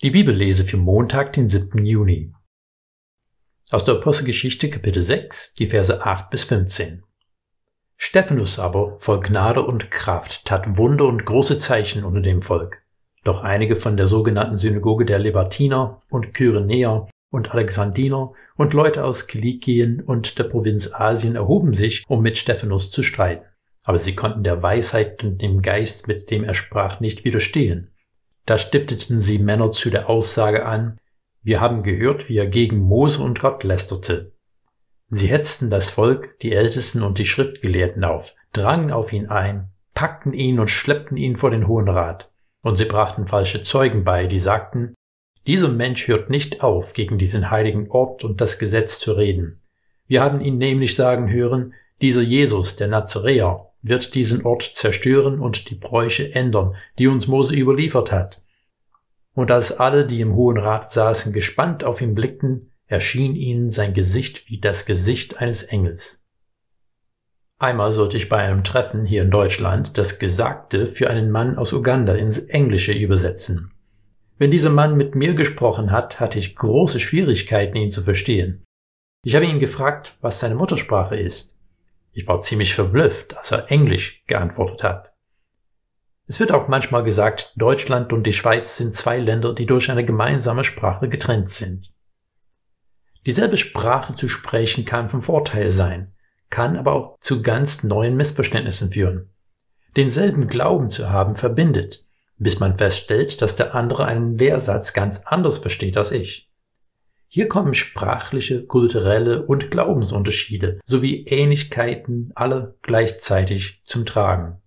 Die Bibellese für Montag, den 7. Juni. Aus der Apostelgeschichte Kapitel 6, die Verse 8 bis 15. Stephanus aber, voll Gnade und Kraft, tat Wunder und große Zeichen unter dem Volk. Doch einige von der sogenannten Synagoge der Lebatiner und Kyrenäer und Alexandiner und Leute aus Kilikien und der Provinz Asien erhoben sich, um mit Stephanus zu streiten. Aber sie konnten der Weisheit und dem Geist, mit dem er sprach, nicht widerstehen da stifteten sie Männer zu der Aussage an, wir haben gehört, wie er gegen Mose und Gott lästerte. Sie hetzten das Volk, die Ältesten und die Schriftgelehrten auf, drangen auf ihn ein, packten ihn und schleppten ihn vor den Hohen Rat. Und sie brachten falsche Zeugen bei, die sagten, dieser Mensch hört nicht auf, gegen diesen heiligen Ort und das Gesetz zu reden. Wir haben ihn nämlich sagen hören, dieser Jesus, der Nazaräer, wird diesen Ort zerstören und die Bräuche ändern, die uns Mose überliefert hat. Und als alle, die im Hohen Rat saßen, gespannt auf ihn blickten, erschien ihnen sein Gesicht wie das Gesicht eines Engels. Einmal sollte ich bei einem Treffen hier in Deutschland das Gesagte für einen Mann aus Uganda ins Englische übersetzen. Wenn dieser Mann mit mir gesprochen hat, hatte ich große Schwierigkeiten, ihn zu verstehen. Ich habe ihn gefragt, was seine Muttersprache ist. Ich war ziemlich verblüfft, als er Englisch geantwortet hat. Es wird auch manchmal gesagt, Deutschland und die Schweiz sind zwei Länder, die durch eine gemeinsame Sprache getrennt sind. Dieselbe Sprache zu sprechen kann vom Vorteil sein, kann aber auch zu ganz neuen Missverständnissen führen. Denselben Glauben zu haben verbindet, bis man feststellt, dass der andere einen Lehrsatz ganz anders versteht als ich. Hier kommen sprachliche, kulturelle und Glaubensunterschiede sowie Ähnlichkeiten alle gleichzeitig zum Tragen.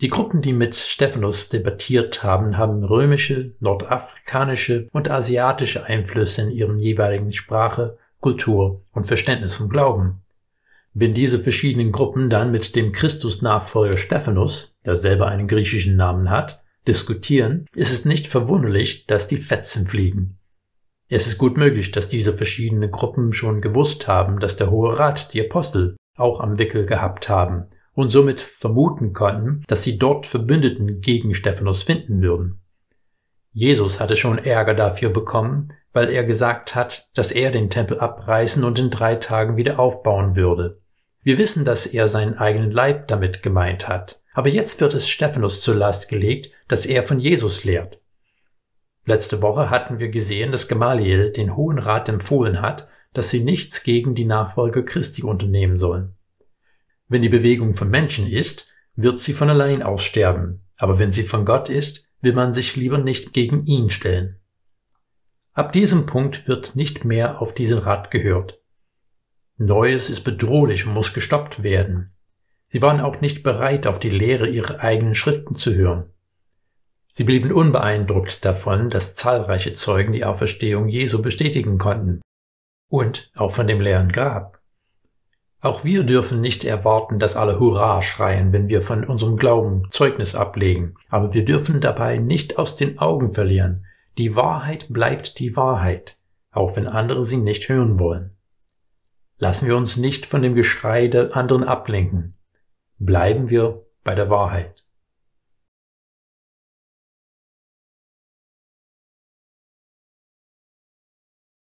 Die Gruppen, die mit Stephanus debattiert haben, haben römische, nordafrikanische und asiatische Einflüsse in ihrem jeweiligen Sprache, Kultur und Verständnis vom Glauben. Wenn diese verschiedenen Gruppen dann mit dem Christusnachfolger Stephanus, der selber einen griechischen Namen hat, diskutieren, ist es nicht verwunderlich, dass die Fetzen fliegen. Es ist gut möglich, dass diese verschiedenen Gruppen schon gewusst haben, dass der Hohe Rat die Apostel auch am Wickel gehabt haben und somit vermuten konnten, dass sie dort Verbündeten gegen Stephanus finden würden. Jesus hatte schon Ärger dafür bekommen, weil er gesagt hat, dass er den Tempel abreißen und in drei Tagen wieder aufbauen würde. Wir wissen, dass er seinen eigenen Leib damit gemeint hat. Aber jetzt wird es Stephanus zur Last gelegt, dass er von Jesus lehrt. Letzte Woche hatten wir gesehen, dass Gamaliel den Hohen Rat empfohlen hat, dass sie nichts gegen die Nachfolger Christi unternehmen sollen. Wenn die Bewegung von Menschen ist, wird sie von allein aussterben, aber wenn sie von Gott ist, will man sich lieber nicht gegen ihn stellen. Ab diesem Punkt wird nicht mehr auf diesen Rat gehört. Neues ist bedrohlich und muss gestoppt werden. Sie waren auch nicht bereit, auf die Lehre ihrer eigenen Schriften zu hören. Sie blieben unbeeindruckt davon, dass zahlreiche Zeugen die Auferstehung Jesu bestätigen konnten und auch von dem leeren Grab. Auch wir dürfen nicht erwarten, dass alle Hurra schreien, wenn wir von unserem Glauben Zeugnis ablegen, aber wir dürfen dabei nicht aus den Augen verlieren. Die Wahrheit bleibt die Wahrheit, auch wenn andere sie nicht hören wollen. Lassen wir uns nicht von dem Geschrei der anderen ablenken. Bleiben wir bei der Wahrheit.